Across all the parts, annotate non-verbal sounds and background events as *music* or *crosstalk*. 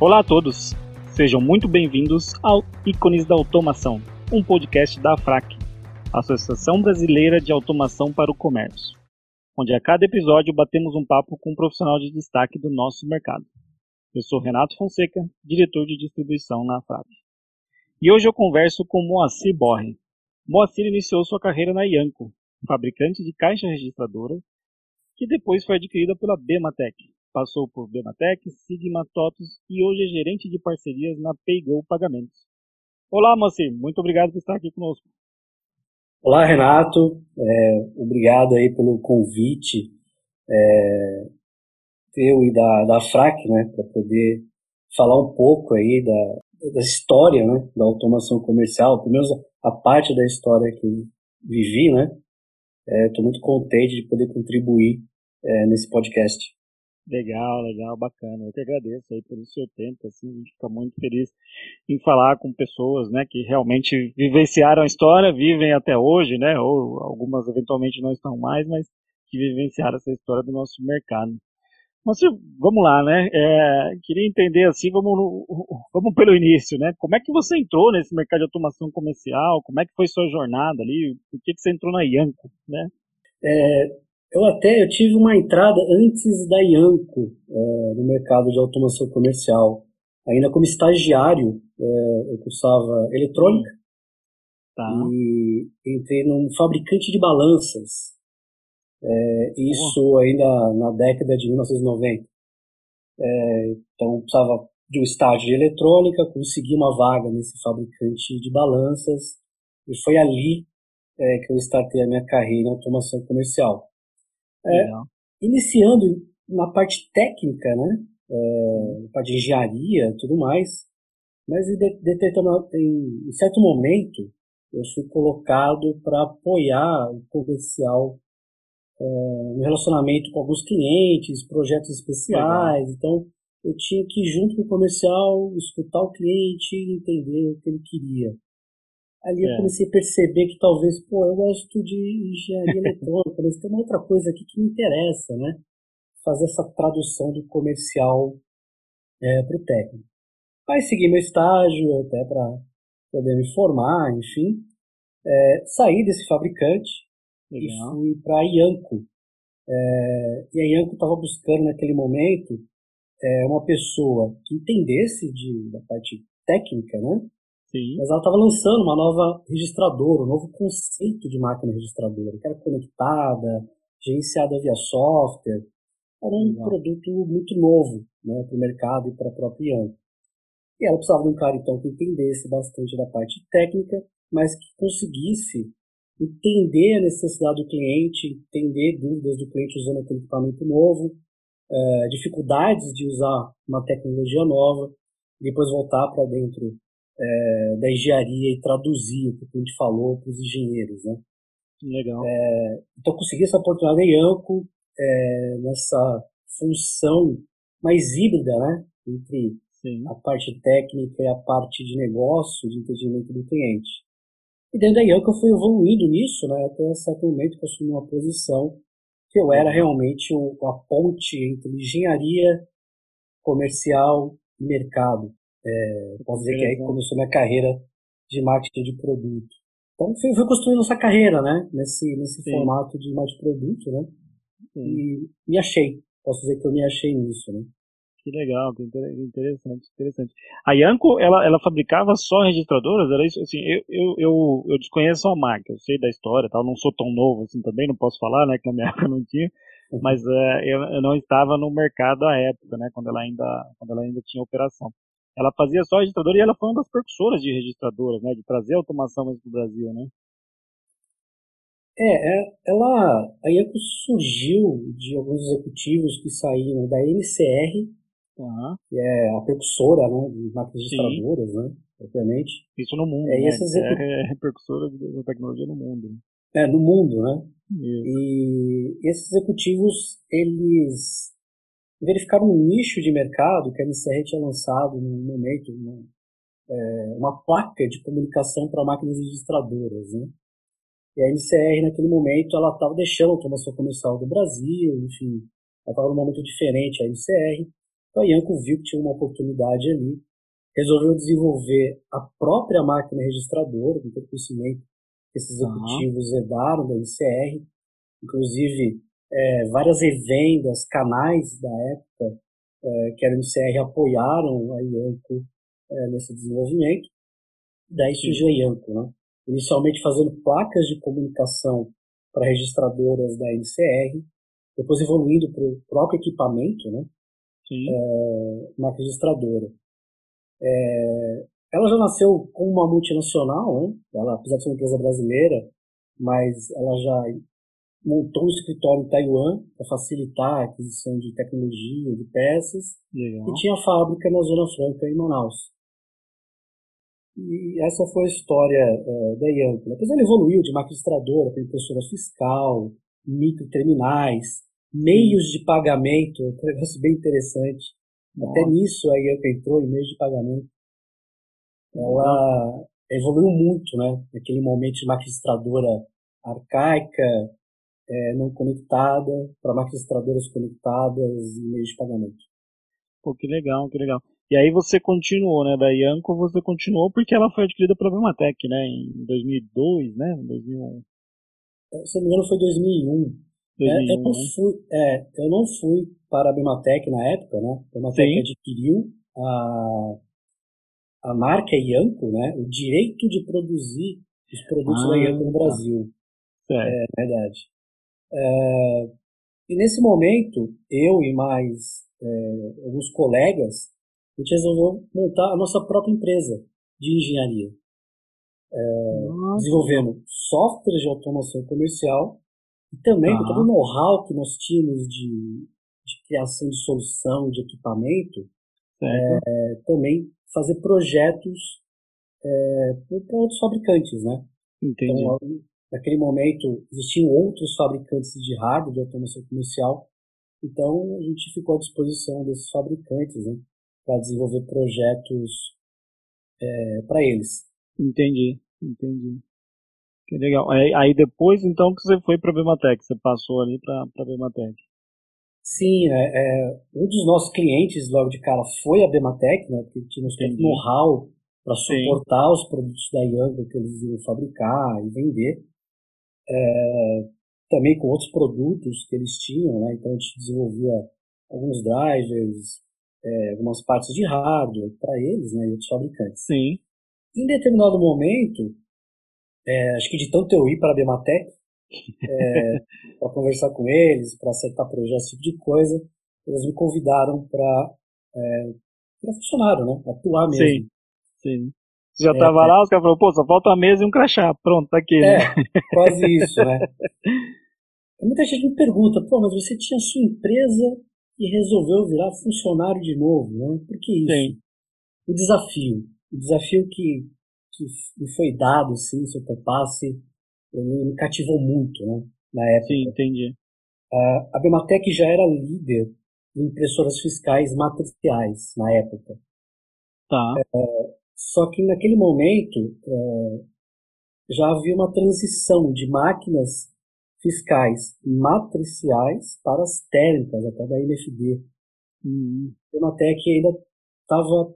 Olá a todos, sejam muito bem-vindos ao Ícones da Automação, um podcast da AFRAC, Associação Brasileira de Automação para o Comércio, onde a cada episódio batemos um papo com um profissional de destaque do nosso mercado. Eu sou Renato Fonseca, diretor de distribuição na AFRAC. E hoje eu converso com Moacir Borre. Moacir iniciou sua carreira na Ianco, fabricante de caixa registradora, que depois foi adquirida pela Bematec, passou por Bematec, Sigma, TOTUS e hoje é gerente de parcerias na PayGo Pagamentos. Olá, Moacir, muito obrigado por estar aqui conosco. Olá, Renato, é, obrigado aí pelo convite é, teu e da, da FRAC, né, para poder falar um pouco aí da, da história, né, da automação comercial, pelo menos a parte da história que vivi, né, estou é, muito contente de poder contribuir é, nesse podcast. Legal, legal, bacana. Eu que agradeço aí pelo seu tempo, assim, a gente fica muito feliz em falar com pessoas, né, que realmente vivenciaram a história, vivem até hoje, né, ou algumas eventualmente não estão mais, mas que vivenciaram essa história do nosso mercado. Mas vamos lá, né, é, queria entender assim, vamos, vamos pelo início, né, como é que você entrou nesse mercado de automação comercial, como é que foi sua jornada ali, por que, que você entrou na Ianco, né? É, eu até eu tive uma entrada antes da Ianco é, no mercado de automação comercial. Ainda como estagiário, é, eu cursava eletrônica tá. e entrei num fabricante de balanças. É, isso ainda na década de 1990. É, então, precisava de um estágio de eletrônica, consegui uma vaga nesse fabricante de balanças e foi ali é, que eu startei a minha carreira em automação comercial. É, iniciando na parte técnica, né? É, parte de engenharia tudo mais, mas em, em, em certo momento eu fui colocado para apoiar o comercial é, no relacionamento com alguns clientes, projetos especiais. Legal. Então, eu tinha que, junto com o comercial, escutar o cliente e entender o que ele queria. Ali é. eu comecei a perceber que talvez, pô, eu gosto de engenharia *laughs* eletrônica, mas tem uma outra coisa aqui que me interessa, né? Fazer essa tradução do comercial é, para o técnico. Aí segui meu estágio até para poder me formar, enfim. É, saí desse fabricante Legal. e fui para a Ianco. É, e a Ianco estava buscando naquele momento é, uma pessoa que entendesse de, da parte técnica, né? Sim. Mas ela estava lançando uma nova registradora, um novo conceito de máquina registradora, que era conectada, gerenciada via software. Era um Legal. produto muito novo né, para o mercado e para a própria Ian. E ela precisava de um cara, então, que entendesse bastante da parte técnica, mas que conseguisse entender a necessidade do cliente, entender dúvidas do cliente usando aquele equipamento novo, é, dificuldades de usar uma tecnologia nova, depois voltar para dentro é, da engenharia e traduzir o que a gente falou para os engenheiros, né? Legal. É, então consegui essa oportunidade em Anco, é, nessa função mais híbrida, né? Entre Sim. a parte técnica e a parte de negócio, de entendimento do cliente. E dentro da Ianco eu fui evoluindo nisso, né? Até certo momento que eu assumi uma posição que eu era realmente a ponte entre engenharia comercial e mercado. É, posso dizer que aí começou minha carreira de marketing de produto. Então fui, fui construindo essa carreira, né? Nesse, nesse formato de marketing de produto, né? Sim. E me achei. Posso dizer que eu me achei nisso, né? Que legal, que interessante, interessante. A Yanko, ela, ela fabricava só registradoras? Era isso? Assim, eu, eu, eu, eu desconheço a marca, eu sei da história, tal, não sou tão novo assim também, não posso falar, né, que na minha *laughs* época não tinha, mas é, eu, eu não estava no mercado à época, né, quando ela ainda, quando ela ainda tinha operação ela fazia só registradora e ela foi uma das percussoras de registradoras, né? De trazer automação para o Brasil, né? É, é, ela, a IACO surgiu de alguns executivos que saíram da NCR, uhum. que é a percussora, né, de máquinas registradoras, né, obviamente. Isso no mundo, é, né? Esses execut... é, é percussora de tecnologia no mundo. É, no mundo, né? Isso. E esses executivos, eles verificaram um nicho de mercado que a NCR tinha lançado no momento, uma, é, uma placa de comunicação para máquinas registradoras, né? E a NCR, naquele momento, ela estava deixando a automação comercial do Brasil, enfim, ela estava num momento diferente, a NCR, Então a Yanko viu que tinha uma oportunidade ali, resolveu desenvolver a própria máquina registradora, todo conhecimento que esses executivos uhum. herdaram da NCR, inclusive é, várias revendas, canais da época é, que era do CR apoiaram a Ianco é, nesse desenvolvimento. Daí surgiu a Ianco, né? inicialmente fazendo placas de comunicação para registradoras da NCR, depois evoluindo para o próprio equipamento, né? É, uma registradora. É, ela já nasceu como uma multinacional, né? ela, apesar de ser uma empresa brasileira, mas ela já montou um escritório em Taiwan para facilitar a aquisição de tecnologia, de peças, Legal. e tinha fábrica na Zona Franca, em Manaus. E essa foi a história uh, da Yanko. Depois ela evoluiu de magistradora para impressora fiscal, microterminais, meios de pagamento, um negócio bem interessante. Nossa. Até nisso a Yanko entrou, em meios de pagamento. Ela evoluiu muito, né? Naquele momento de magistradora arcaica, é, não conectada, para magistradoras conectadas e meios de pagamento. Pô, que legal, que legal. E aí você continuou, né? Da Yanko você continuou porque ela foi adquirida pela Bematec, né? Em 2002, né? 2001. É, se não me engano foi 2001. 2001 é, eu, não né? fui, é, eu não fui para a Bematec na época, né? A Bematec Sim. adquiriu a, a marca Yanko, né? O direito de produzir os produtos ah, da Yanko no tá. Brasil. É verdade. É, e nesse momento, eu e mais é, alguns colegas, a gente resolveu montar a nossa própria empresa de engenharia. É, desenvolvendo softwares de automação comercial e também com todo o know-how que nós tínhamos de, de, criação de solução, de equipamento, é, também fazer projetos é, para outros fabricantes, né? Entendi. Então, Naquele momento, existiam outros fabricantes de hardware de automação comercial, então a gente ficou à disposição desses fabricantes né, para desenvolver projetos é, para eles. Entendi, entendi. Que legal. Aí, aí, depois, então, que você foi para a Bematec, você passou ali para a Bematec. Sim, é, é, um dos nossos clientes logo de cara foi a Bematec, né, porque tínhamos todo know-how para suportar Sim. os produtos da Young que eles iam fabricar e vender é, também com outros produtos que eles tinham, né? então a gente desenvolvia alguns drivers, é, algumas partes de hardware para eles né? e outros fabricantes. Sim. Em determinado momento, é, acho que de tanto eu ir para a Bematec, é, *laughs* para conversar com eles, para acertar projetos, esse tipo de coisa, eles me convidaram para é, funcionário, né? Atuar mesmo. Sim, sim. Já estava é, lá, os caras falaram, pô, só falta a mesa e um crachá. Pronto, tá aqui. Né? É, quase *laughs* isso, né? Muita gente me pergunta, pô, mas você tinha sua empresa e resolveu virar funcionário de novo, né? Por que isso? Sim. O desafio. O desafio que, que me foi dado, assim, se eu topasse, ele me cativou muito, né? Na época. Sim, entendi. Uh, a Bematec já era líder em impressoras fiscais matriciais na época. Tá. Uh, só que naquele momento é, já havia uma transição de máquinas fiscais matriciais para as térmicas, até da NFD. Uhum. A Ematec ainda estava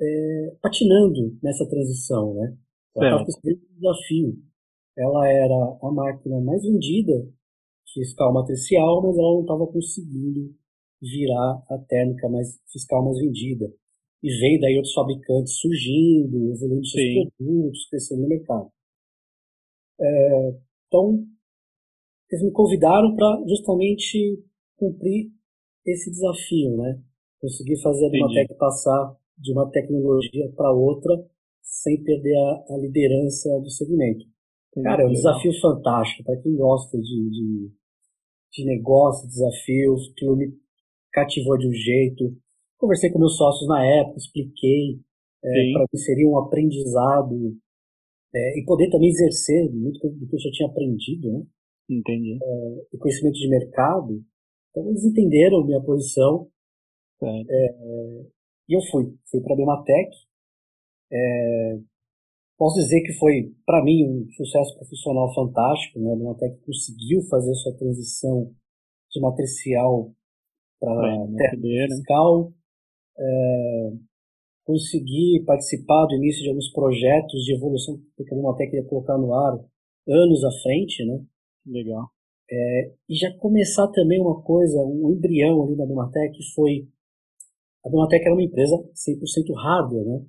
é, patinando nessa transição, né? Ela estava com esse desafio. Ela era a máquina mais vendida fiscal matricial, mas ela não estava conseguindo virar a térmica mais fiscal mais vendida e veio daí outros fabricantes surgindo, evoluindo seus Sim. produtos, crescendo no mercado. É, então, eles me convidaram para justamente cumprir esse desafio, né? Conseguir fazer a Bimatec passar de uma tecnologia para outra sem perder a, a, liderança do segmento. Cara, é um desafio fantástico para quem gosta de, de, de negócio, desafios, que me cativou de um jeito. Conversei com meus sócios na época, expliquei é, para que seria um aprendizado é, e poder também exercer muito do que eu já tinha aprendido, né? Entendi. É, e conhecimento de mercado. Então eles entenderam minha posição. É, e eu fui. Fui para a Bematec. É, posso dizer que foi, para mim, um sucesso profissional fantástico. Né? A Bematec conseguiu fazer sua transição de matricial para terra fiscal, é, consegui participar do início de alguns projetos de evolução que a Bimatec ia colocar no ar anos à frente, né? Legal. É, e já começar também uma coisa, um embrião ali da Bimatec foi a Bimatec era uma empresa 100% hardware, né?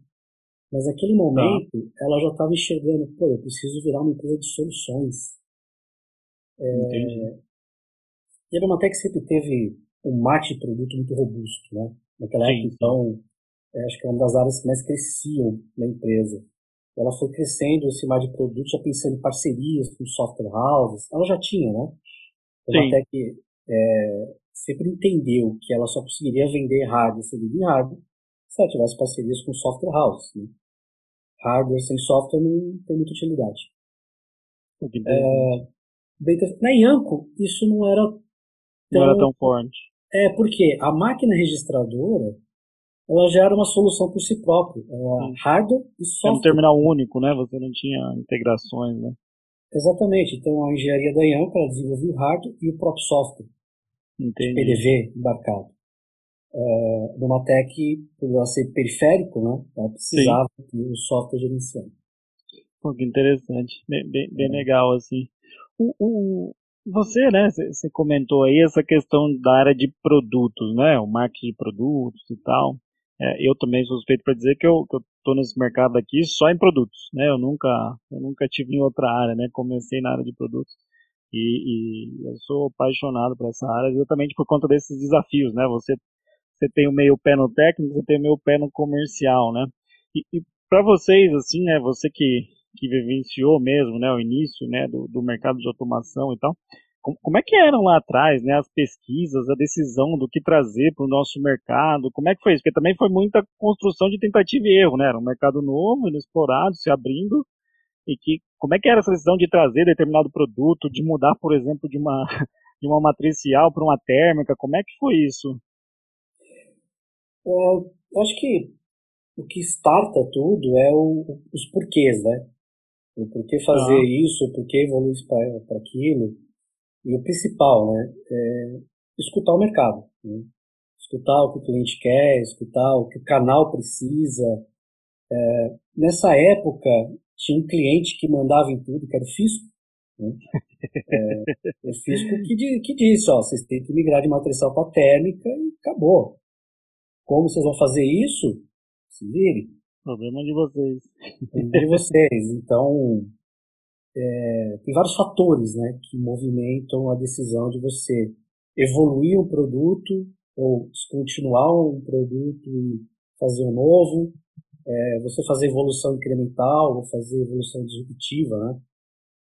Mas naquele momento ah. ela já estava enxergando, pô, eu preciso virar uma empresa de soluções. É, e a Bimatec sempre teve um marketing de produto muito robusto, né? Naquela época, então, acho que é uma das áreas que mais cresciam na empresa. Ela foi crescendo esse mar de produtos, já pensando em parcerias com software houses. Ela já tinha, né? Ela até que é, sempre entendeu que ela só conseguiria vender hardware hardware se ela tivesse parcerias com software houses. Né? Hardware sem software não tem muita utilidade. É, na Ianco, isso não era tão, não era tão forte. É, porque a máquina registradora ela já era uma solução por si própria. Era hardware e software. Era um terminal único, né? Você não tinha integrações, né? Exatamente. Então a engenharia da Ianco ela desenvolvia o hardware e o próprio software. Entendi. PDV embarcado. É, no Matec, por ela ser periférico, né? Ela precisava ter o software gerenciando. Pô, que interessante. Bem, bem, bem é. legal, assim. O, o, você, né, você comentou aí essa questão da área de produtos, né? O marketing de produtos e tal. É, eu também sou suspeito para dizer que eu, eu tô nesse mercado aqui só em produtos, né? Eu nunca, eu nunca tive em outra área, né? Comecei na área de produtos e, e eu sou apaixonado por essa área exatamente por conta desses desafios, né? Você, você tem o meio pé no técnico, você tem o meio pé no comercial, né? E, e para vocês, assim, né? Você que, que vivenciou mesmo, né? O início, né? Do, do mercado de automação e tal como é que eram lá atrás, né, as pesquisas, a decisão do que trazer para o nosso mercado? Como é que foi isso? Porque também foi muita construção de tentativa e erro, né? Era um mercado novo, inexplorado, se abrindo. E que como é que era essa decisão de trazer determinado produto, de mudar, por exemplo, de uma *laughs* de uma matricial para uma térmica? Como é que foi isso? É, eu acho que o que starta tudo é o, os porquês, né? O porquê fazer ah. isso, o porquê evoluir para aquilo. E o principal, né, é escutar o mercado. Né? Escutar o que o cliente quer, escutar o que o canal precisa. É, nessa época, tinha um cliente que mandava em tudo, que era o Fisco. Né? É, o Fisco que, que disse, ó, vocês têm que migrar de matricial para térmica e acabou. Como vocês vão fazer isso? Se virem. Problema de vocês. De vocês. Então, é, tem vários fatores né, que movimentam a decisão de você evoluir um produto ou descontinuar um produto e fazer um novo, é, você fazer evolução incremental ou fazer evolução disruptiva, né?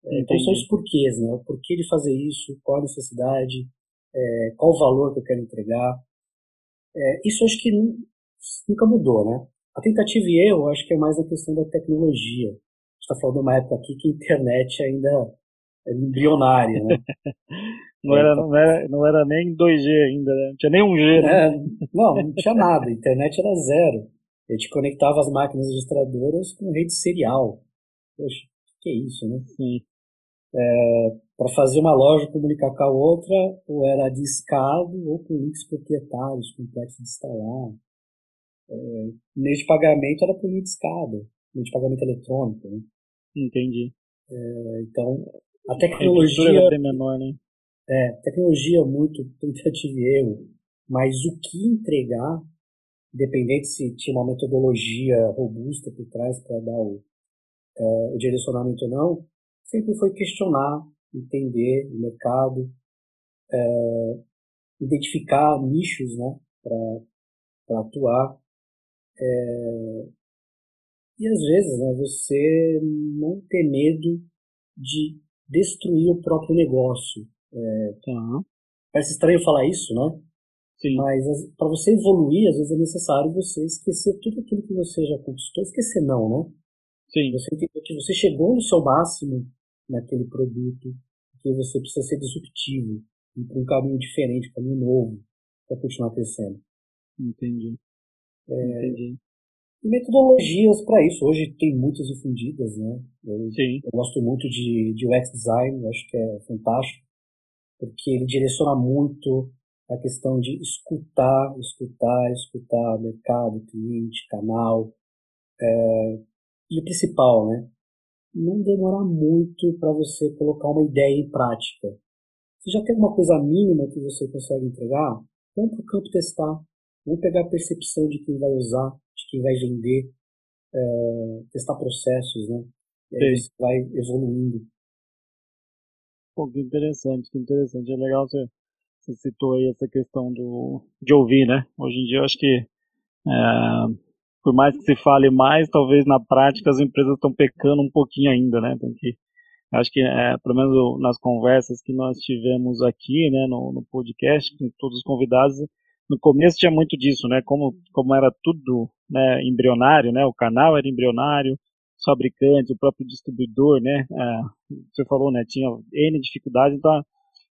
É, então são os porquês, né? O porquê de fazer isso, qual a necessidade, é, qual o valor que eu quero entregar. É, isso acho que nunca mudou, né? A tentativa e erro acho que é mais a questão da tecnologia está falando de uma época aqui que a internet ainda era embrionária, né? *laughs* não, era, não, era, não era nem 2G ainda, né? não tinha nem 1G. Né? É, não, não tinha nada, a internet era zero. A gente conectava as máquinas registradoras com rede serial. Poxa, o que é isso, né? Sim. É, para fazer uma loja comunicar com a outra, ou era discado ou com links proprietários, complexos de instalar. É, meio de pagamento era por link discado de pagamento eletrônico. Né? Entendi. É, então, a tecnologia. A menor, né? É, tecnologia muito tentativa e erro, mas o que entregar, independente se tinha uma metodologia robusta por trás para dar o, é, o direcionamento ou não, sempre foi questionar, entender o mercado, é, identificar nichos né, para atuar. É, e às vezes, né, você não ter medo de destruir o próprio negócio. É, uhum. Parece estranho falar isso, né? Sim. Mas para você evoluir, às vezes é necessário você esquecer tudo aquilo que você já conquistou. Esquecer não, né? Sim. Você entendeu que você chegou no seu máximo naquele produto, que você precisa ser disruptivo, ir para um caminho diferente, um caminho novo, para continuar crescendo. Entendi. É, Entendi metodologias para isso. Hoje tem muitas difundidas, né? Eu, Sim. eu gosto muito de, de UX Design, acho que é fantástico, porque ele direciona muito a questão de escutar, escutar, escutar mercado, cliente, canal. É, e o principal, né? Não demorar muito para você colocar uma ideia em prática. Você já tem uma coisa mínima que você consegue entregar? Vamos para o campo testar. Vamos pegar a percepção de quem vai usar, de quem vai vender, é, testar processos, né? E aí você vai evoluindo. Pô, que interessante, que interessante. É legal você, você citou aí essa questão do, de ouvir, né? Hoje em dia eu acho que é, por mais que se fale mais, talvez na prática as empresas estão pecando um pouquinho ainda, né? Tem que, acho que, é, pelo menos nas conversas que nós tivemos aqui, né, no, no podcast, com todos os convidados, no começo tinha muito disso, né? Como, como era tudo né, embrionário, né? O canal era embrionário, os fabricantes, o próprio distribuidor, né? É, você falou, né? Tinha N dificuldades, então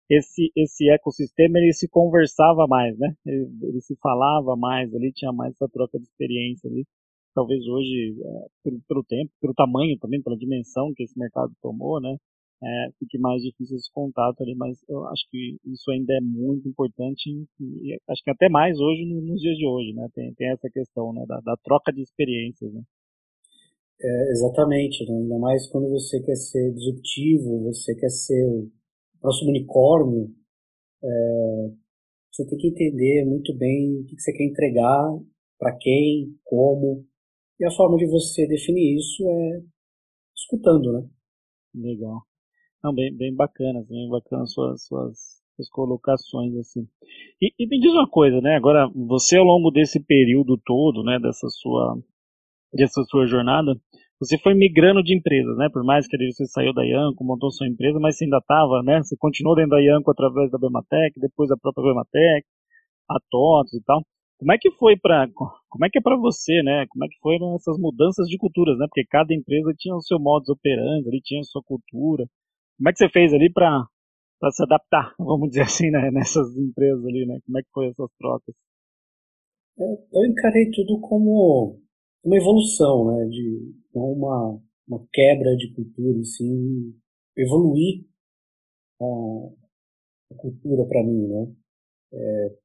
esse, esse ecossistema ele se conversava mais, né? Ele, ele, se falava mais ali, tinha mais essa troca de experiência ali. Talvez hoje, é, pelo, pelo, tempo, pelo tamanho também, pela dimensão que esse mercado tomou, né? É, fique mais difícil esse contato ali, mas eu acho que isso ainda é muito importante e acho que até mais hoje nos dias de hoje, né? Tem, tem essa questão, né? Da, da troca de experiências, né? É, exatamente, né? ainda mais quando você quer ser disruptivo, você quer ser o próximo unicórnio, é, você tem que entender muito bem o que você quer entregar, para quem, como, e a forma de você definir isso é escutando, né? Legal. Não, bem, bem bacana, bem bacana suas, suas, suas colocações, assim. E, e me diz uma coisa, né, agora, você ao longo desse período todo, né, dessa sua, dessa sua jornada, você foi migrando de empresas, né? Por mais que você saiu da Ianco, montou sua empresa, mas você ainda estava, né? Você continuou dentro da Ianco através da Bematec, depois a própria Bematec, a TOTS e tal. Como é que foi para, como é que é para você, né? Como é que foram essas mudanças de culturas, né? Porque cada empresa tinha o seu modus operandi, ali tinha a sua cultura. Como é que você fez ali para se adaptar, *laughs* vamos dizer assim, né? Nessas empresas ali, né? Como é que foi essas trocas? Eu encarei tudo como uma evolução, né? De uma, uma quebra de cultura, assim, evoluir a, a cultura para mim, né? É,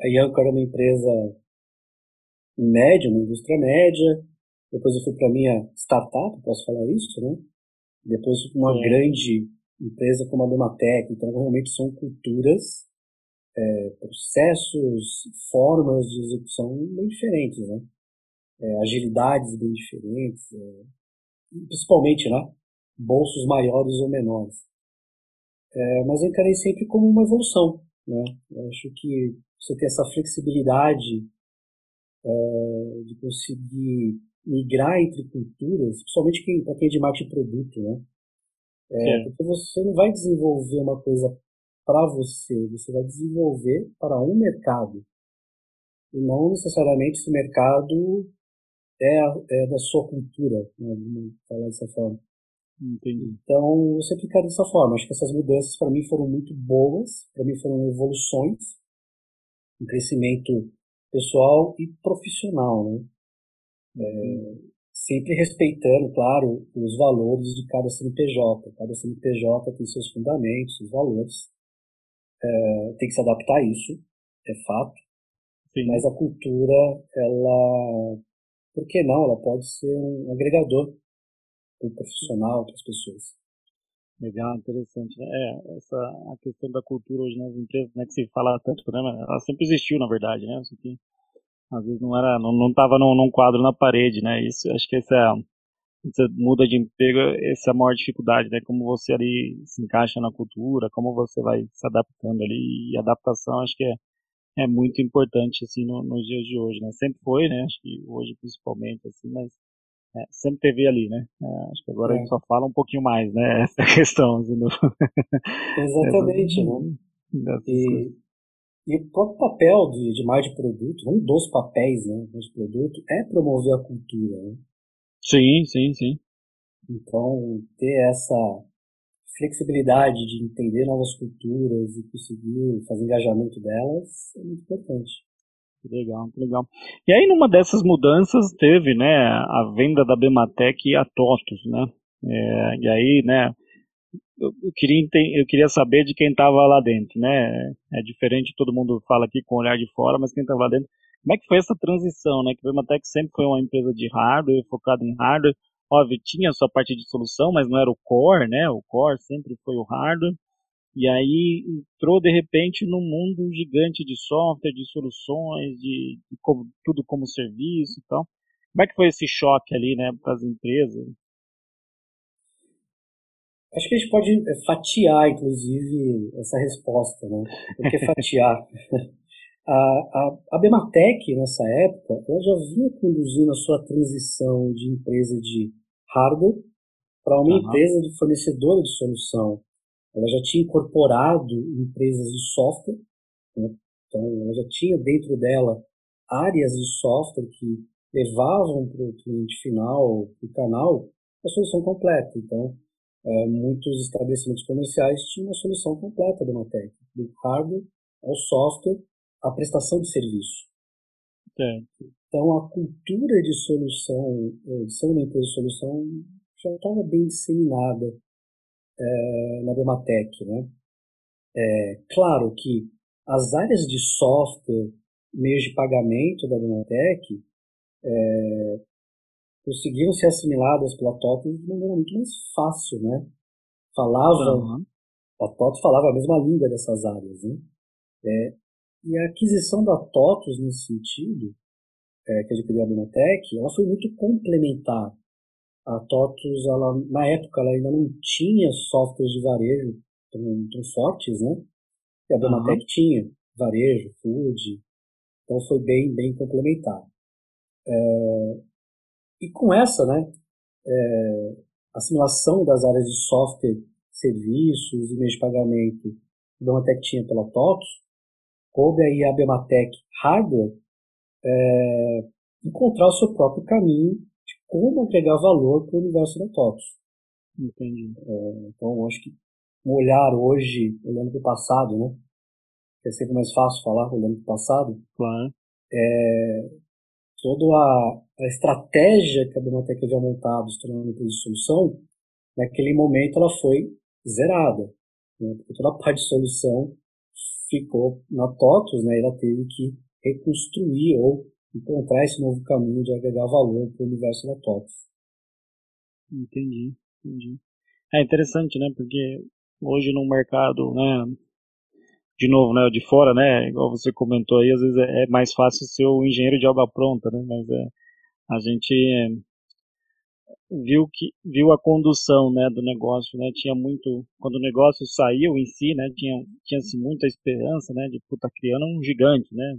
a Yanko era uma empresa média, uma indústria média. Depois eu fui para minha startup, posso falar isso, né? Depois uma grande empresa como a Lumatec. Então, realmente são culturas, é, processos, formas de execução bem diferentes, né? é, agilidades bem diferentes, é, principalmente, né? Bolsos maiores ou menores. É, mas eu encarei sempre como uma evolução, né? Eu acho que você ter essa flexibilidade é, de conseguir migrar entre culturas, principalmente para quem é de marketing produto, né? É, porque você não vai desenvolver uma coisa para você, você vai desenvolver para um mercado. E não necessariamente esse mercado é, é da sua cultura, né, vamos falar dessa forma. Entendi. Então, sempre quero dessa forma. Acho que essas mudanças para mim foram muito boas, para mim foram evoluções, um crescimento pessoal e profissional, né? É, sempre respeitando, claro, os valores de cada CNPJ. Cada CNPJ tem seus fundamentos, seus valores. É, tem que se adaptar a isso, é fato. Sim. Mas a cultura, ela por que não? Ela pode ser um agregador para o profissional, para as pessoas. Legal, interessante. Né? É, essa a questão da cultura hoje nas empresas, né, que se fala tanto, né, ela sempre existiu, na verdade, né? Isso aqui, às vezes não era, não, não tava num, num quadro na parede, né? Isso, acho que essa é você muda de emprego, essa é a maior dificuldade, né? Como você ali se encaixa na cultura, como você vai se adaptando ali, e adaptação acho que é é muito importante assim no, nos dias de hoje, né? Sempre foi, né? Acho que hoje principalmente assim, mas é, sempre teve ali, né? É, acho que agora é. a gente só fala um pouquinho mais, né? *laughs* Essa questão, assim, do... Exatamente, né? *laughs* E, e o próprio papel de, de mais de produto, um dos papéis, né, de produto, é promover a cultura, né? Sim, sim, sim. Então, ter essa flexibilidade de entender novas culturas e conseguir fazer engajamento delas é muito importante. Legal, legal. E aí, numa dessas mudanças, teve, né, a venda da Bematec a TOTUS, né? É, e aí, né, eu, queria, eu queria saber de quem estava lá dentro, né? É diferente, todo mundo fala aqui com o olhar de fora, mas quem estava lá dentro, como é que foi essa transição, né? Que a Bematec sempre foi uma empresa de hardware, focada em hardware, óbvio, tinha a sua parte de solução, mas não era o core, né? O core sempre foi o hardware. E aí entrou de repente num mundo gigante de software, de soluções, de, de como, tudo como serviço e tal. Como é que foi esse choque ali, né, para as empresas? Acho que a gente pode é, fatiar, inclusive, essa resposta, né? O que é fatiar? *laughs* a, a, a Bematec, nessa época, ela já vinha conduzindo a sua transição de empresa de hardware para uma uhum. empresa de fornecedora de solução. Ela já tinha incorporado empresas de software, né? então ela já tinha dentro dela áreas de software que levavam para o cliente final, para o canal, a solução completa. Então, é, muitos estabelecimentos comerciais tinham uma solução completa da Matec, do hardware ao software, à prestação de serviço. É. Então, a cultura de solução, eh, de ser uma empresa de solução, já estava bem disseminada é, na Bematec. Né? É, claro que as áreas de software, meios de pagamento da Bematec, é, conseguiram ser assimiladas pela TOTOS de maneira muito mais fácil, né? Falava, uhum. a TOTOS falava a mesma língua dessas áreas, né? É, e a aquisição da TOTOS nesse sentido, é, que adquiriu a Binotech, ela foi muito complementar. A TOTOS, ela, na época, ela ainda não tinha softwares de varejo tão, tão fortes, né? E a Binotech uhum. tinha varejo, food, então foi bem, bem complementar. É, e com essa, né, é, assimilação das áreas de software, serviços e meios de pagamento que a Bematec tinha pela TOTOS, coube aí a Bematec Hardware é, encontrar o seu próprio caminho de como agregar valor para o universo da TOTOS. Entendi. É, então, acho que um olhar hoje, olhando para o passado, né, que é sempre mais fácil falar olhando para o passado, claro. é, toda a, a estratégia que a Bematec havia montado se tornando uma de solução, naquele momento ela foi zerada. Né? Porque toda a *laughs* parte de solução ficou na TOTOS, né? ela teve que reconstruir ou encontrar esse novo caminho de agregar valor para o universo da TOTOS. Entendi, entendi. É interessante, né? Porque hoje no mercado, né, de novo, né, de fora, né, igual você comentou aí, às vezes é, é mais fácil ser o engenheiro de obra pronta, né, mas é, a gente viu que viu a condução, né, do negócio, né, tinha muito, quando o negócio saiu em si, né, tinha tinha-se muita esperança, né, de puta criando um gigante, né,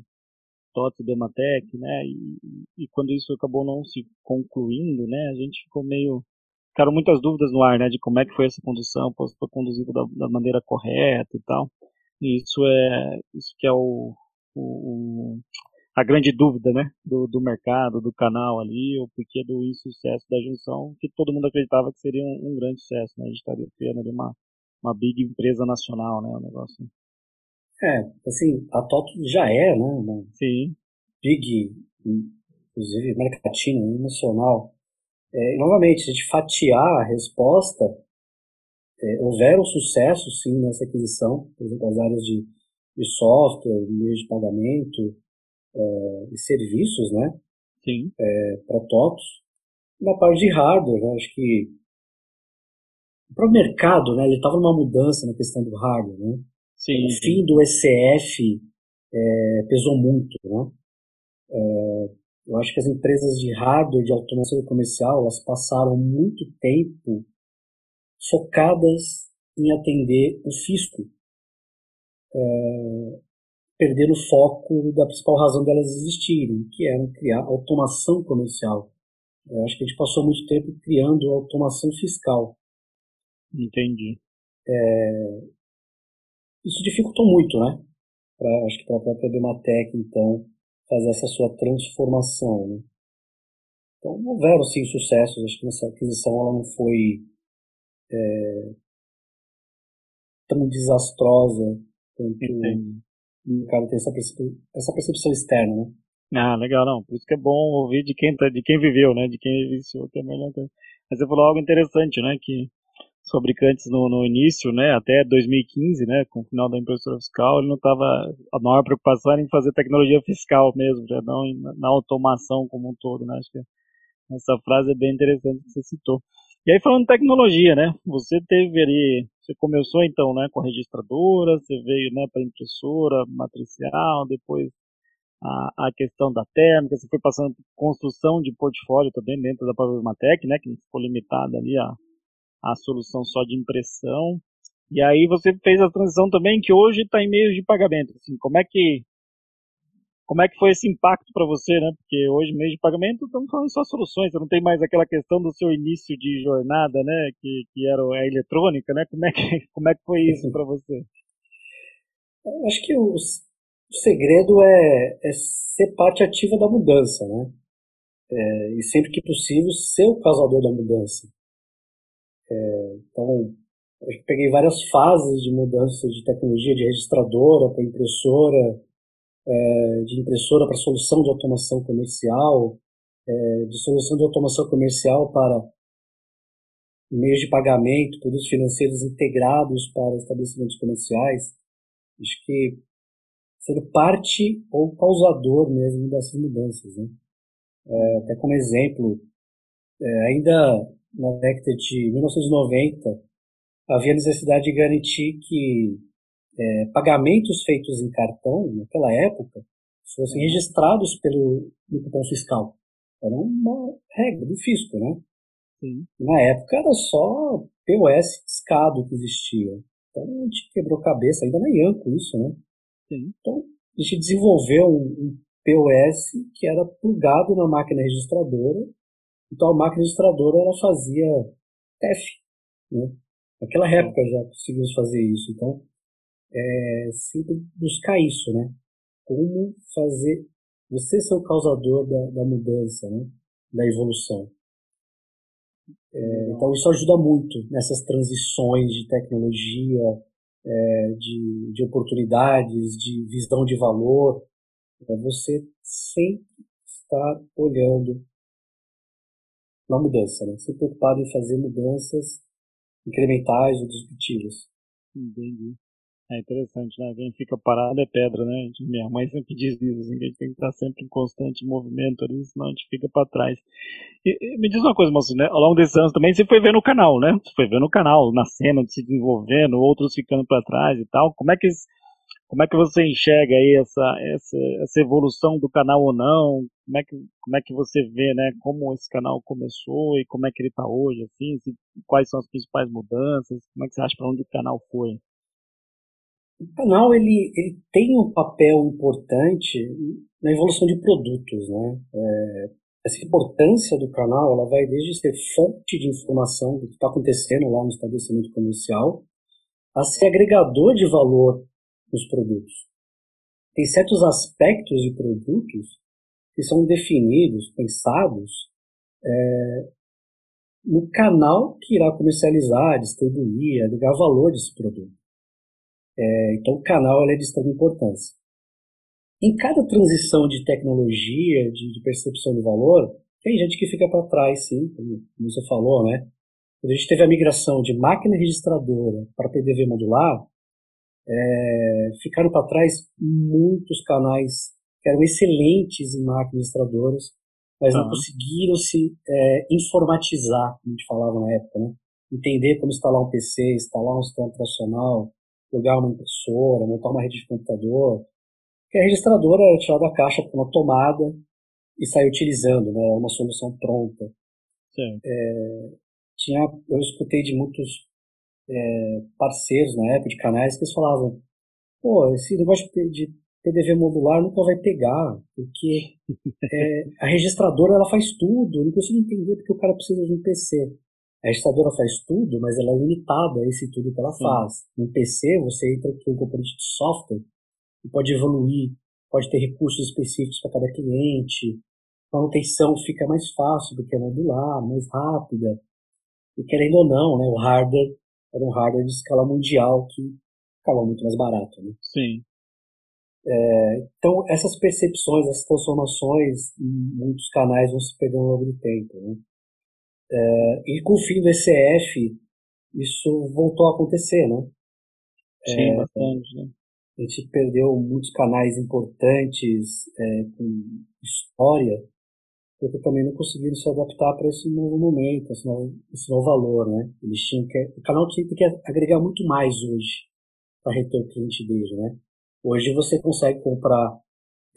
TOTS Dematec, né, e, e quando isso acabou não se concluindo, né, a gente ficou meio ficaram muitas dúvidas no ar, né, de como é que foi essa condução, se foi conduzido da, da maneira correta e tal. Isso é isso que é o, o a grande dúvida, né, do, do mercado, do canal ali, o porquê do insucesso da junção, que todo mundo acreditava que seria um, um grande sucesso, né, a gente estaria criando ali uma, uma big empresa nacional, né, o negócio. É, assim, a TOTO já é, né, uma Sim. big, inclusive América Latina, nacional. É, e, novamente, se a gente fatiar a resposta, é, houveram sucesso, sim, nessa aquisição, por exemplo, as áreas de, de software, meios de pagamento é, e serviços, né? Sim. É, para TOTOS. Na parte de hardware, né, acho que para o mercado, né, ele estava numa mudança na questão do hardware, né? Sim, o fim do ECF é, pesou muito, né? É, eu acho que as empresas de hardware, de automação comercial, elas passaram muito tempo focadas em atender o fisco, é, perdendo o foco da principal razão delas existirem, que era criar automação comercial. Eu acho que a gente passou muito tempo criando automação fiscal. Entendi. É, isso dificultou muito, né? Pra, acho que para a própria Bematec, então, fazer essa sua transformação. Né? Então, houveram sim sucessos. Acho que nessa aquisição ela não foi é, tão desastrosa quanto Entendi. O mercado tem essa, essa percepção externa, né? Ah, legal, não. Por isso que é bom ouvir de quem, tá, de quem viveu, né? De quem vivenciou, que é melhor. Mas você falou algo interessante, né? Que fabricantes no, no, início, né, até 2015, né, com o final da impressora fiscal, ele não estava a maior preocupação era em fazer tecnologia fiscal mesmo, já não em, na automação como um todo, né? Acho que essa frase é bem interessante que você citou. E aí falando de tecnologia, né? Você teve ali, você começou então, né, com a registradora, você veio, né, para impressora matricial, depois a, a questão da térmica, você foi passando por construção de portfólio também dentro da Problematec, né, que ficou limitada ali a, a solução só de impressão. E aí você fez a transição também que hoje está em meios de pagamento. Assim, como é que como é que foi esse impacto para você, né? Porque hoje, meio de pagamento, estamos falando só soluções, você não tem mais aquela questão do seu início de jornada, né? Que, que era a eletrônica, né? Como é que, *laughs* como é que foi isso para você? Acho que o, o segredo é, é, ser parte ativa da mudança, né? É, e sempre que possível, ser o causador da mudança. É, então, eu peguei várias fases de mudança de tecnologia, de registradora para impressora, é, de impressora para solução de automação comercial, é, de solução de automação comercial para meios de pagamento, produtos financeiros integrados para estabelecimentos comerciais. Acho que sendo parte ou causador mesmo dessas mudanças. Né? É, até como exemplo, é, ainda na década de 1990, havia necessidade de garantir que é, pagamentos feitos em cartão, naquela época, fossem registrados pelo no cupom fiscal. Era uma regra do fisco, né? Sim. Na época era só POS discado que existia. Então a gente quebrou cabeça, ainda na Ianco isso, né? Sim. Então a gente desenvolveu um, um POS que era plugado na máquina registradora. Então a máquina registradora ela fazia TEF, né? Naquela época já conseguimos fazer isso. Então é sempre buscar isso, né? Como fazer você ser o causador da, da mudança, né? Da evolução. É, então isso ajuda muito nessas transições de tecnologia, é, de, de oportunidades, de visão de valor. É você sempre estar olhando na mudança, né? Sempre preocupado em fazer mudanças incrementais ou disruptivas. Entendi. É interessante, né? Quem fica parado é pedra, né? Minha mãe sempre diz isso, assim, que a gente tem que estar sempre em constante movimento ali, senão a gente fica para trás. E, e, me diz uma coisa, moço, né? Ao longo desses anos também você foi vendo o canal, né? Você foi vendo o canal, nascendo, se desenvolvendo, outros ficando para trás e tal. Como é que como é que você enxerga aí essa, essa, essa evolução do canal ou não? Como é, que, como é que você vê, né? Como esse canal começou e como é que ele está hoje, assim? Se, quais são as principais mudanças? Como é que você acha para onde o canal foi? O canal ele, ele tem um papel importante na evolução de produtos, né? É, essa importância do canal ela vai desde ser fonte de informação do que está acontecendo lá no estabelecimento comercial a ser agregador de valor nos produtos. Tem certos aspectos de produtos que são definidos, pensados é, no canal que irá comercializar, distribuir, agregar valor desse produto. É, então, o canal é de extrema importância. Em cada transição de tecnologia, de, de percepção de valor, tem gente que fica para trás, sim, como, como, você falou, né? Quando a gente teve a migração de máquina registradora para PDV modular, é, ficaram para trás muitos canais que eram excelentes em máquinas registradoras, mas não conseguiram se é, informatizar, como a gente falava na época, né? Entender como instalar um PC, instalar um sistema operacional, plugar uma impressora, montar uma rede de computador. Que a registradora era tirada da caixa com uma tomada e sair utilizando, né? Uma solução pronta. É, tinha, eu escutei de muitos é, parceiros na época, de canais, que eles falavam, pô, esse negócio de PDV modular nunca vai pegar, porque *laughs* é, a registradora ela faz tudo, eu não consigo entender porque o cara precisa de um PC. A registradora faz tudo, mas ela é limitada a esse tudo que ela faz. No PC, você entra com um componente de software e pode evoluir, pode ter recursos específicos para cada cliente. A manutenção fica mais fácil porque é modular, mais rápida. E querendo ou não, né, o hardware era um hardware de escala mundial que ficava muito mais barato. Né? Sim. É, então, essas percepções, essas transformações em muitos canais vão se perdendo ao longo do tempo. Né? É, e com o fim do ECF, isso voltou a acontecer, né? Sim, é, bastante, né? A gente perdeu muitos canais importantes é, com história, porque também não conseguiram se adaptar para esse novo momento, esse novo, esse novo valor, né? Eles tinham que, o canal tinha que agregar muito mais hoje para reter o cliente dele, né? Hoje você consegue comprar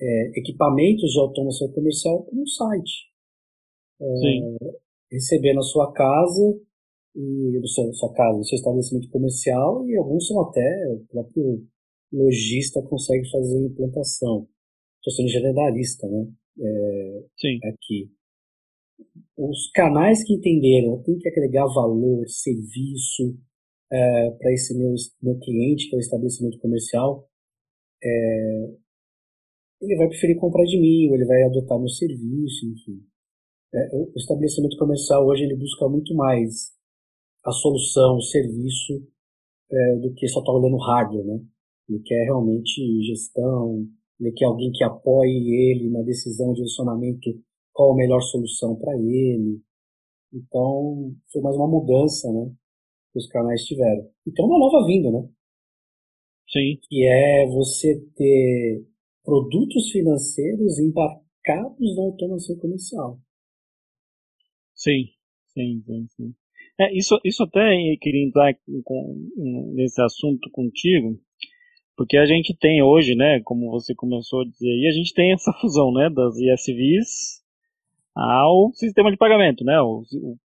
é, equipamentos de automação comercial no site. É, receber na sua casa e no seu, sua casa, no seu estabelecimento comercial e alguns são até o próprio lojista consegue fazer a implantação. Estou sendo generalista, né? É, Sim. Aqui. Os canais que entenderam, tem que agregar valor, serviço é, para esse meu, meu cliente, que é o estabelecimento comercial, é, ele vai preferir comprar de mim, ou ele vai adotar meu serviço, enfim. É, o estabelecimento comercial hoje ele busca muito mais a solução, o serviço, é, do que só estar tá olhando hardware, né? Ele quer realmente gestão, ele quer alguém que apoie ele na decisão de direcionamento, qual a melhor solução para ele. Então, foi mais uma mudança, né? Que os canais tiveram. E tem uma nova vinda, né? Sim. Que é você ter produtos financeiros embarcados na automação comercial. Sim, sim, sim, sim. É, isso, isso até queria entrar com, nesse assunto contigo, porque a gente tem hoje, né, como você começou a dizer aí, a gente tem essa *laughs* fusão, né, das ISVs ao sistema de pagamento, né, o,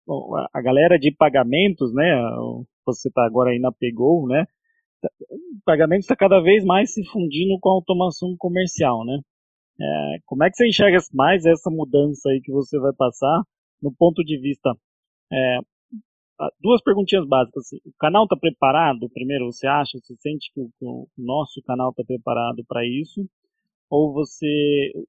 o, a galera de pagamentos, né, você está agora aí na Pegou, né, o pagamento está cada vez mais se fundindo com a automação comercial, né, é, como é que você enxerga mais essa mudança aí que você vai passar no ponto de vista é, duas perguntinhas básicas. Assim. O canal está preparado? Primeiro, você acha, você sente que o, que o nosso canal está preparado para isso? Ou você,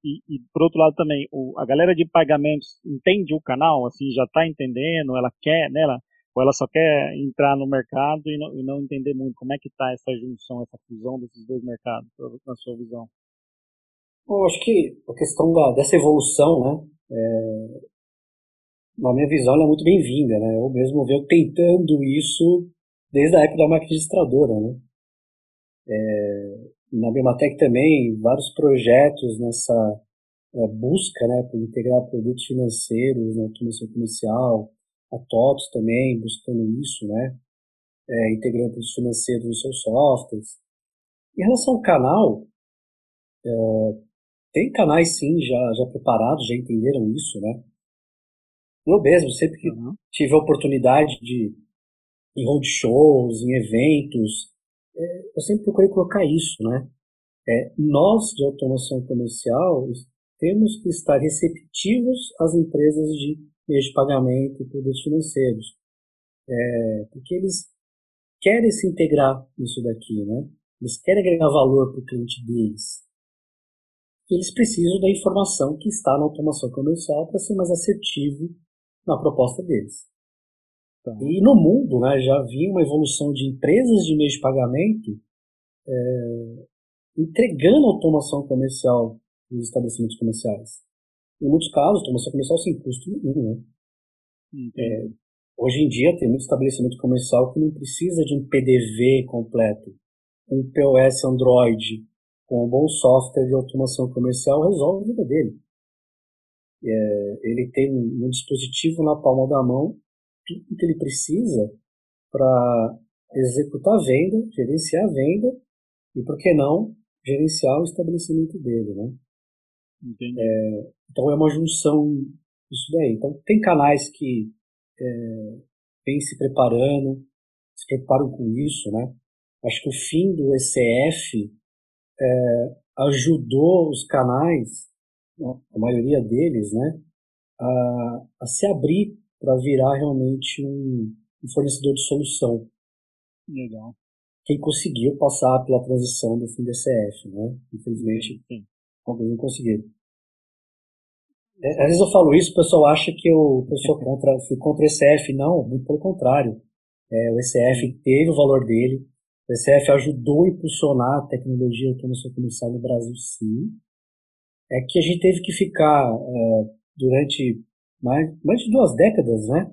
e, e, por outro lado também, o, a galera de pagamentos entende o canal, assim, já está entendendo, ela quer, né, ela, ou ela só quer entrar no mercado e não, e não entender muito como é que está essa junção, essa fusão desses dois mercados, na sua visão? Eu acho que a questão da, dessa evolução, né, é, na minha visão, ela é muito bem-vinda, né? Eu mesmo venho tentando isso desde a época da máquina registradora, né? É, na Bimatec também, vários projetos nessa é, busca, né, por integrar produtos financeiros na automação comercial, a TOTS também buscando isso, né, é, integrando produtos financeiros nos seus softwares. Em relação ao canal, é, tem canais sim já, já preparados, já entenderam isso, né? Eu mesmo, sempre que uhum. tive a oportunidade de em roadshows, em eventos, é, eu sempre procurei colocar isso, né? É, nós, de automação comercial, temos que estar receptivos às empresas de meios de pagamento e produtos financeiros. É, porque eles querem se integrar nisso daqui, né? Eles querem agregar valor para o cliente deles. E eles precisam da informação que está na automação comercial para ser mais assertivo na proposta deles. Tá. E no mundo né, já havia uma evolução de empresas de meio de pagamento é, entregando automação comercial nos estabelecimentos comerciais. Em muitos casos, automação comercial sem custo nenhum. Né? É, hoje em dia tem muito estabelecimento comercial que não precisa de um PDV completo. Um POS Android com um bom software de automação comercial resolve a vida dele. É, ele tem um dispositivo na palma da mão, tudo que ele precisa para executar a venda, gerenciar a venda e, por que não, gerenciar o estabelecimento dele, né? É, então é uma junção disso daí. Então tem canais que é, vêm se preparando, se preparam com isso, né? Acho que o fim do ECF é, ajudou os canais a maioria deles, né, a, a se abrir para virar realmente um, um, fornecedor de solução. Legal. Quem conseguiu passar pela transição do fim DCF, né? Infelizmente, Sim. alguns não conseguiram. É, às vezes eu falo isso, o pessoal acha que eu, eu sou contra, *laughs* fui contra o ECF. Não, muito pelo contrário. É, o ECF teve o valor dele. O ECF ajudou a impulsionar a tecnologia de automação comercial no Brasil, sim é que a gente teve que ficar é, durante mais, mais de duas décadas, né,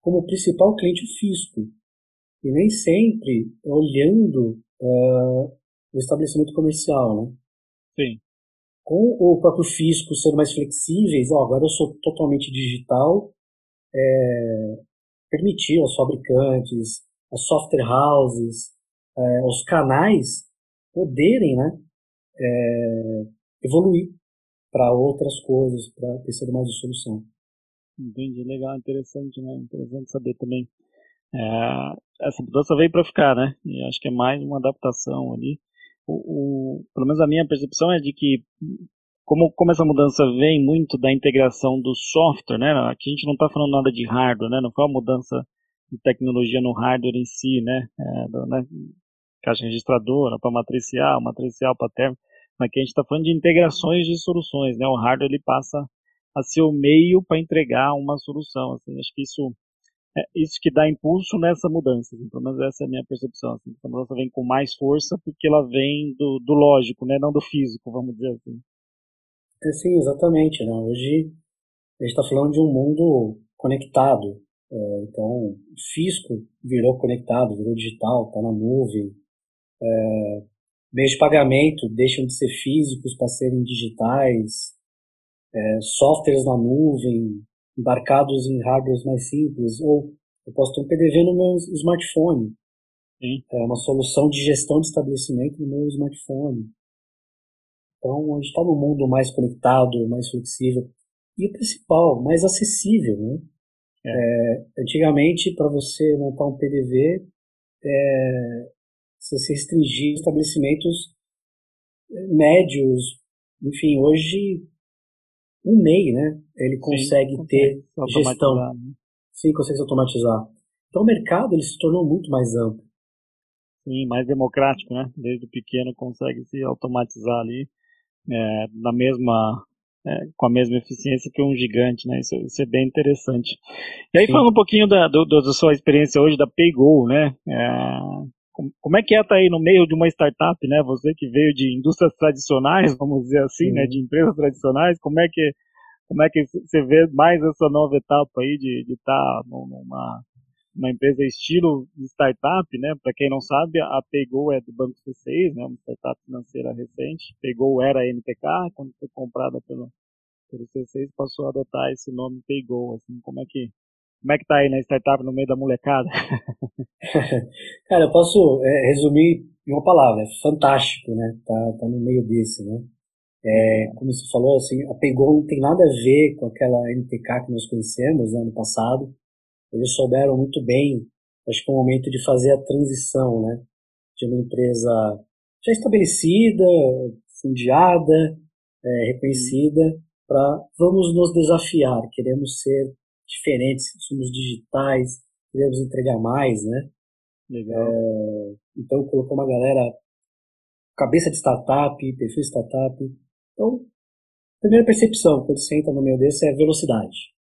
como principal cliente o fisco. e nem sempre olhando uh, o estabelecimento comercial, né? Sim. Com o próprio fisco sendo mais flexíveis, ó, agora eu sou totalmente digital, é, permitir aos fabricantes, as software houses, é, os canais poderem né, é, evoluir para outras coisas, para ter sido mais de solução. Entendi, legal, interessante, né? Interessante saber também. É, essa mudança veio para ficar, né? E acho que é mais uma adaptação ali. O, o, pelo menos a minha percepção é de que como, como essa mudança vem muito da integração do software, né? Aqui a gente não está falando nada de hardware, né? Não foi uma mudança de tecnologia no hardware em si, né? É, do, né? Caixa registradora para matricial, matricial para termo. Aqui a gente está falando de integrações de soluções, né? O hardware ele passa a ser o meio para entregar uma solução. Assim, acho que isso é isso que dá impulso nessa mudança. Assim, pelo menos essa é a minha percepção. Assim, essa mudança vem com mais força porque ela vem do, do lógico, né? Não do físico, vamos dizer assim. É, sim, exatamente. Né? Hoje a gente está falando de um mundo conectado. É, então, o virou conectado, virou digital, está na nuvem. É, meios de pagamento deixam de ser físicos para serem digitais. É, softwares na nuvem, embarcados em hardwares mais simples. Ou eu posso ter um PDV no meu smartphone. Sim. É uma solução de gestão de estabelecimento no meu smartphone. Então, a gente está num mundo mais conectado, mais flexível. E o principal, mais acessível. Né? É. É, antigamente, para você montar um PDV, é, você se restringir estabelecimentos é, médios. Enfim, hoje, um MEI, né? Ele consegue Sim, ter gestão. Né? Sim, consegue se automatizar. Então, o mercado ele se tornou muito mais amplo. Sim, mais democrático, né? Desde o pequeno consegue se automatizar ali é, na mesma é, com a mesma eficiência que um gigante, né? Isso, isso é bem interessante. E aí Sim. falando um pouquinho da, do, da sua experiência hoje da PayGo, né? É, como é que é estar tá aí no meio de uma startup, né? Você que veio de indústrias tradicionais, vamos dizer assim, né? De empresas tradicionais, como é que como é que você vê mais essa nova etapa aí de estar tá numa uma empresa estilo startup, né? Para quem não sabe, a Paygo é do Banco C6, né? Uma startup financeira recente. Paygo era a NTK, quando foi comprada pelo, pelo C6, passou a adotar esse nome Paygo. Assim, como é que como é que tá aí na startup no meio da molecada? *laughs* Cara, eu posso é, resumir em uma palavra, é fantástico, né? Tá, tá no meio desse, né? É, como você falou, assim, a Paygo não tem nada a ver com aquela NTK que nós conhecemos né, no passado eles souberam muito bem, acho que é o momento de fazer a transição, né? De uma empresa já estabelecida, fundiada, é, reconhecida, para vamos nos desafiar, queremos ser diferentes, somos digitais, queremos entregar mais, né? Legal. É, então colocou uma galera cabeça de startup, perfil startup. Então, primeira percepção quando você entra no meio desse é velocidade.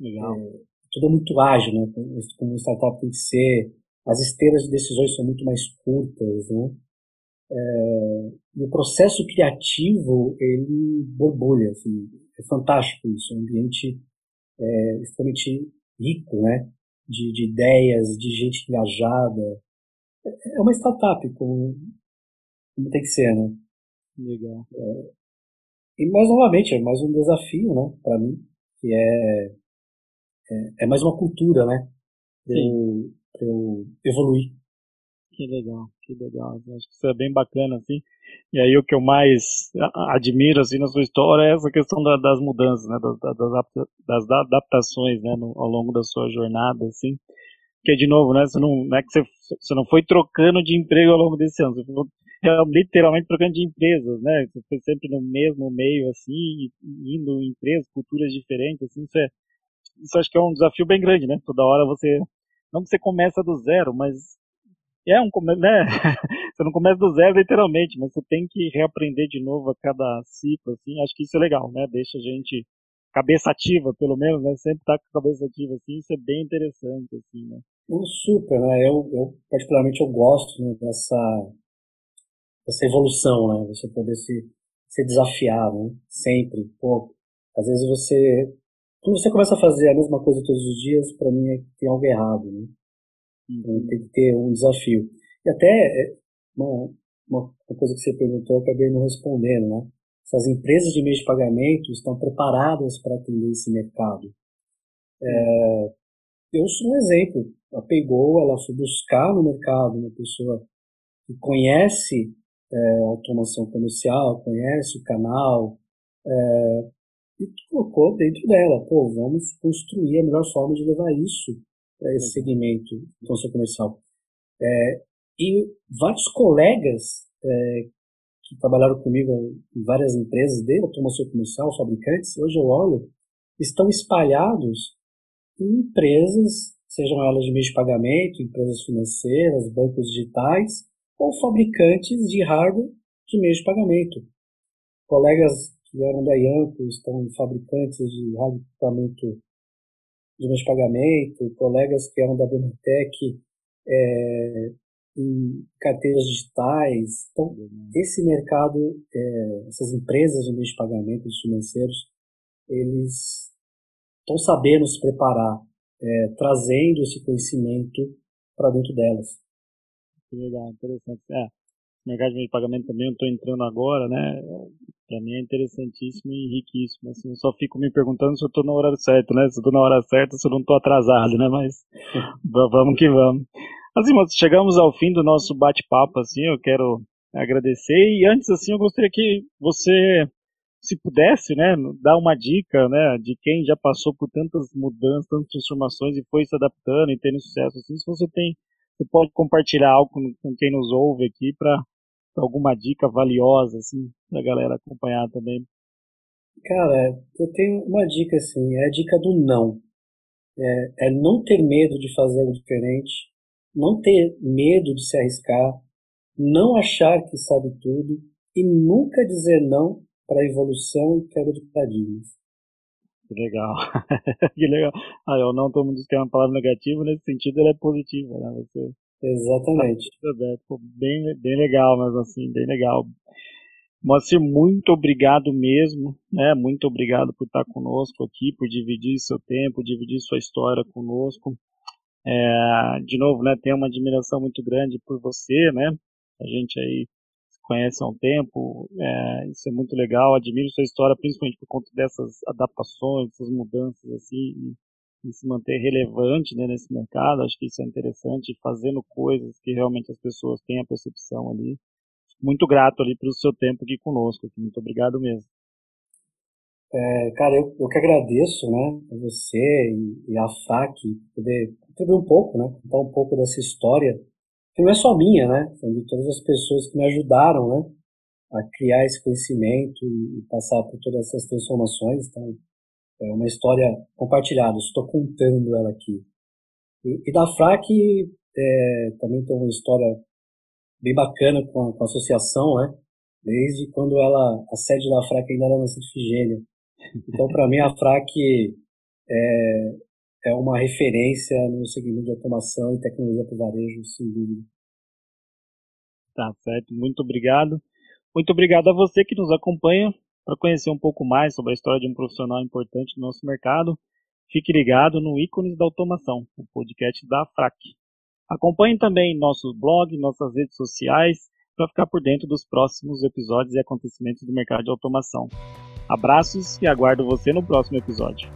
Legal. É, tudo é muito ágil, né? Como uma startup tem que ser. As esteiras de decisões são muito mais curtas, né? É, e o processo criativo, ele borbulha, assim, é fantástico isso, é um ambiente é, extremamente rico, né? De, de ideias, de gente engajada. É, uma startup, como, como tem que ser, né? Legal. É, e mais novamente, é mais um desafio, né, para mim, que é é, é mais uma cultura, né? Pra eu, pra eu evoluir. Que legal, que legal. Acho que isso é bem bacana, assim. E aí o que eu mais admiro, assim, na sua história é essa questão da, das mudanças, né? Das, das, das adaptações, né? No, ao longo da sua jornada, assim. Porque, de novo, né? Você não, não é que você, você não foi trocando de emprego ao longo desse ano. Você foi literalmente trocando de empresas, né? Você foi sempre no mesmo meio, assim, indo em empresas, culturas diferentes, assim. Isso é, acho que é um desafio bem grande, né? Toda hora você, não que você começa do zero, mas é um, né? *laughs* você não começa do zero literalmente, mas você tem que reaprender de novo a cada ciclo, assim. Acho que isso é legal, né? Deixa a gente cabeça ativa, pelo menos, né? Sempre tá com a cabeça ativa, assim. Isso é bem interessante, assim, né? Super, né? Eu, eu particularmente eu gosto né, dessa evolução, né? Você poder se, se desafiar, né? Sempre. Pô, às vezes você quando você começa a fazer a mesma coisa todos os dias, para mim é que tem algo errado, né? Então, tem que ter um desafio. E até é, uma, uma coisa que você perguntou, eu acabei não respondendo, né? Essas empresas de meio de pagamento estão preparadas para atender esse mercado. É, eu sou um exemplo. A pegou, ela foi buscar no mercado uma pessoa que conhece é, automação comercial, conhece o canal, é, e colocou dentro dela, pô, vamos construir a melhor forma de levar isso para esse segmento de automação comercial. É, e vários colegas é, que trabalharam comigo em várias empresas de automação comercial, fabricantes, hoje eu olho, estão espalhados em empresas, sejam elas de meio de pagamento, empresas financeiras, bancos digitais, ou fabricantes de hardware de meio de pagamento. Colegas que eram da Yanko estão fabricantes de hardware de equipamento de meio de pagamento, colegas que eram da Benetec é, em carteiras digitais. Então, esse mercado, é, essas empresas de meio de pagamento, os financeiros, eles estão sabendo se preparar, é, trazendo esse conhecimento para dentro delas. Que legal, interessante. É, mercado de meio de pagamento também eu estou entrando agora, né? Para mim é interessantíssimo e riquíssimo. Assim, eu só fico me perguntando se eu estou na hora certa, né? Se eu estou na hora certa, se eu não estou atrasado, né? Mas *laughs* vamos que vamos. Assim, mas chegamos ao fim do nosso bate-papo, assim, eu quero agradecer e antes, assim, eu gostaria que você se pudesse, né, dar uma dica, né, de quem já passou por tantas mudanças, tantas transformações e foi se adaptando e tendo sucesso, assim, se você tem, você pode compartilhar algo com, com quem nos ouve aqui para alguma dica valiosa, assim, a galera acompanhar também. Cara, eu tenho uma dica, assim, é a dica do não. É, é não ter medo de fazer algo diferente, não ter medo de se arriscar, não achar que sabe tudo e nunca dizer não para evolução e quebra de paradigmas. Que legal. *laughs* que legal. Ah, eu não tomo diz que é uma palavra negativa, nesse sentido ela é positiva, né? Você Exatamente. Tá bem, bem legal, mas assim, bem legal. Moacir, muito obrigado mesmo, né? Muito obrigado por estar conosco aqui, por dividir seu tempo, dividir sua história conosco. É, de novo, né? Tenho uma admiração muito grande por você, né? A gente aí conhece há um tempo, é, isso é muito legal, admiro sua história, principalmente por conta dessas adaptações, dessas mudanças, assim, e, e se manter relevante né, nesse mercado, acho que isso é interessante, fazendo coisas que realmente as pessoas têm a percepção ali. Muito grato ali pelo seu tempo aqui conosco, muito obrigado mesmo. É, cara, eu, eu que agradeço, né, a você e, e a FAC poder contribuir um pouco, né, contar um pouco dessa história que não é só minha, né? São de todas as pessoas que me ajudaram, né? A criar esse conhecimento e passar por todas essas transformações. Então, é uma história compartilhada. Estou contando ela aqui. E, e da FRAC é, também tem uma história bem bacana com a, com a, associação, né? Desde quando ela, a sede da FRAC ainda era na Santa. Então, para mim, a FRAC é, é uma referência no segmento de automação e tecnologia para o varejo, sem dúvida. Tá certo, muito obrigado. Muito obrigado a você que nos acompanha para conhecer um pouco mais sobre a história de um profissional importante no nosso mercado. Fique ligado no Ícones da Automação, o podcast da FRAC. Acompanhe também nosso blog, nossas redes sociais, para ficar por dentro dos próximos episódios e acontecimentos do mercado de automação. Abraços e aguardo você no próximo episódio.